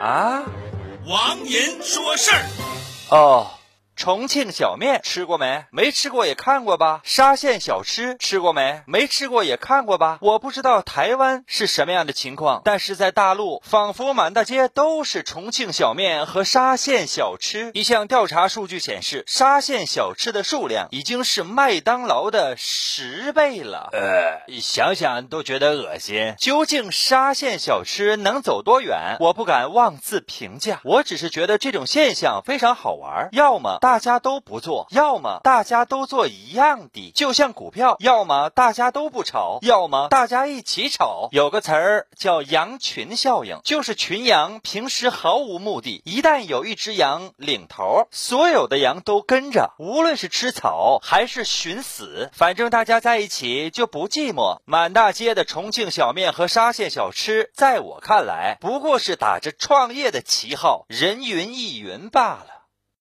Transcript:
啊，王银说事儿。哦。重庆小面吃过没？没吃过也看过吧。沙县小吃吃过没？没吃过也看过吧。我不知道台湾是什么样的情况，但是在大陆，仿佛满大街都是重庆小面和沙县小吃。一项调查数据显示，沙县小吃的数量已经是麦当劳的十倍了。呃，想想都觉得恶心。究竟沙县小吃能走多远？我不敢妄自评价。我只是觉得这种现象非常好玩。要么大。大家都不做，要么大家都做一样的，就像股票；要么大家都不炒，要么大家一起炒。有个词儿叫羊群效应，就是群羊平时毫无目的，一旦有一只羊领头，所有的羊都跟着，无论是吃草还是寻死，反正大家在一起就不寂寞。满大街的重庆小面和沙县小吃，在我看来不过是打着创业的旗号，人云亦云罢了。